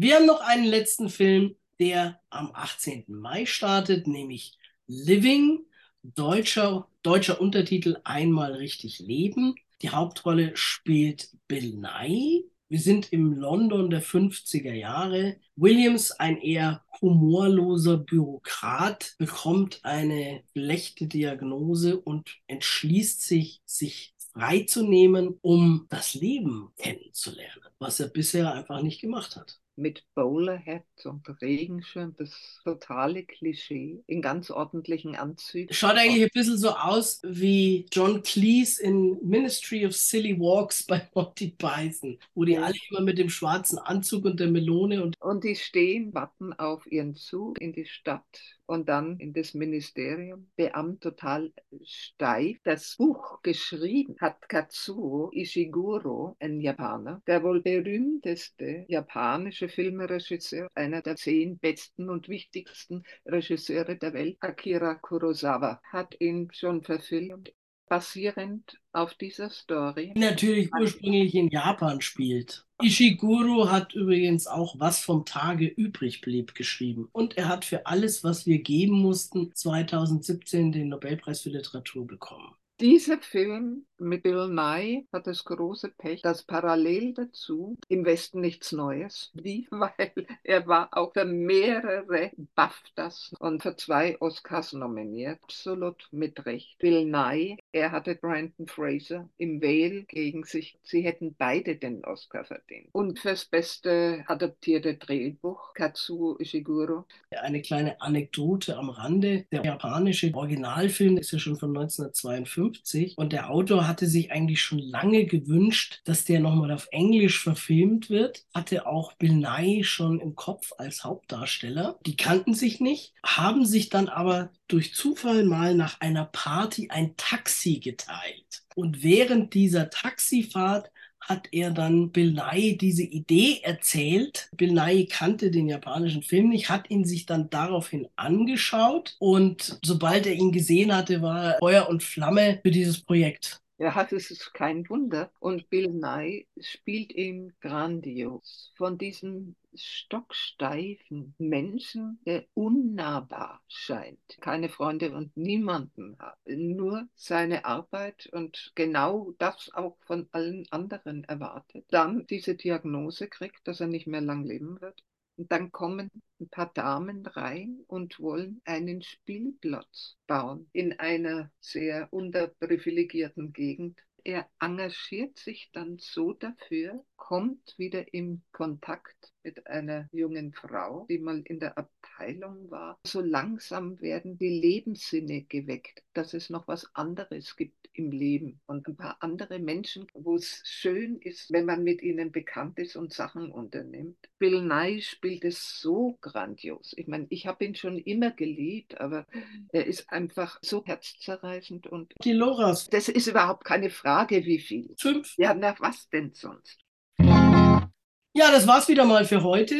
Speaker 1: Wir haben noch einen letzten Film, der am 18. Mai startet, nämlich Living, deutscher, deutscher Untertitel Einmal richtig leben. Die Hauptrolle spielt Bill Nye. Wir sind im London der 50er Jahre. Williams, ein eher humorloser Bürokrat, bekommt eine schlechte Diagnose und entschließt sich, sich freizunehmen, um das Leben kennenzulernen, was er bisher einfach nicht gemacht hat.
Speaker 2: Mit Bowlerhat und Regenschirm, das totale Klischee, in ganz ordentlichen Anzügen.
Speaker 1: Schaut eigentlich ein bisschen so aus wie John Cleese in Ministry of Silly Walks bei Monty Python, wo die alle immer mit dem schwarzen Anzug und der Melone und
Speaker 2: Und die stehen, warten auf ihren Zug in die Stadt und dann in das Ministerium. Beamt total steif. Das Buch geschrieben hat Katsuo Ishiguro, ein Japaner, der wohl berühmteste japanische Filmregisseur, einer der zehn besten und wichtigsten Regisseure der Welt, Akira Kurosawa, hat ihn schon verfilmt. Basierend auf dieser Story.
Speaker 1: natürlich ursprünglich in Japan spielt. Ishiguro hat übrigens auch Was vom Tage übrig blieb geschrieben. Und er hat für alles, was wir geben mussten, 2017 den Nobelpreis für Literatur bekommen.
Speaker 2: Dieser Film mit Bill Nye hat das große Pech, dass parallel dazu im Westen nichts Neues lief, weil er war auch für mehrere BAFTAs und für zwei Oscars nominiert. Absolut mit Recht. Bill Nye Er hatte Brandon Fraser im Vale gegen sich. Sie hätten beide den Oscar verdient. Und fürs beste adaptierte Drehbuch, Katsuo Ishiguro.
Speaker 1: Eine kleine Anekdote am Rande. Der japanische Originalfilm ist ja schon von 1952 und der Autor hatte sich eigentlich schon lange gewünscht, dass der nochmal auf Englisch verfilmt wird. Hatte auch Bill Nye schon im Kopf als Hauptdarsteller. Die kannten sich nicht, haben sich dann aber durch Zufall mal nach einer Party ein Taxi geteilt. Und während dieser Taxifahrt hat er dann Bill Nye diese Idee erzählt. Bill Nye kannte den japanischen Film nicht, hat ihn sich dann daraufhin angeschaut und sobald er ihn gesehen hatte, war er Feuer und Flamme für dieses Projekt.
Speaker 2: Ja, das ist kein Wunder. Und Bill Nye spielt ihn grandios. Von diesem stocksteifen Menschen, der unnahbar scheint, keine Freunde und niemanden hat, nur seine Arbeit und genau das auch von allen anderen erwartet, dann diese Diagnose kriegt, dass er nicht mehr lang leben wird. Und dann kommen ein paar Damen rein und wollen einen Spielplatz bauen in einer sehr unterprivilegierten Gegend. Er engagiert sich dann so dafür, kommt wieder in Kontakt mit einer jungen Frau, die mal in der Abteilung war. So langsam werden die Lebenssinne geweckt, dass es noch was anderes gibt im Leben und ein paar andere Menschen, wo es schön ist, wenn man mit ihnen bekannt ist und Sachen unternimmt. Bill Nye spielt es so grandios. Ich meine, ich habe ihn schon immer geliebt, aber er ist einfach so herzzerreißend und
Speaker 1: die Loras.
Speaker 2: Das ist überhaupt keine Frage, wie viel.
Speaker 1: Fünf.
Speaker 2: Ja, na was denn sonst?
Speaker 1: Ja, das war's wieder mal für heute.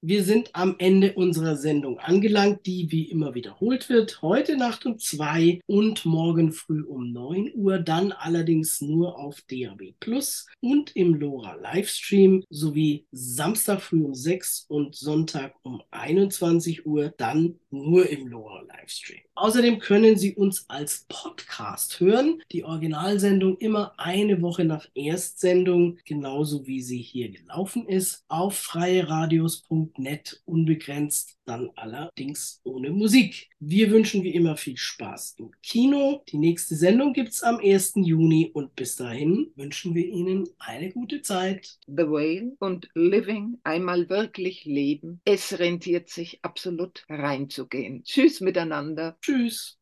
Speaker 1: Wir sind am Ende unserer Sendung angelangt, die wie immer wiederholt wird. Heute Nacht um zwei und morgen früh um 9 Uhr, dann allerdings nur auf DAB Plus und im LoRa Livestream sowie Samstag früh um 6 und Sonntag um 21 Uhr, dann nur im LoRa Livestream. Außerdem können Sie uns als Podcast hören. Die Originalsendung immer eine Woche nach Erstsendung, genauso wie sie hier gelaufen ist, auf freieradios.net unbegrenzt, dann allerdings ohne Musik. Wir wünschen wie immer viel Spaß im Kino. Die nächste Sendung gibt es am 1. Juni und bis dahin wünschen wir Ihnen eine gute Zeit.
Speaker 2: The Whale und Living, einmal wirklich leben. Es rentiert sich absolut reinzugehen. Tschüss miteinander.
Speaker 1: Tschüss.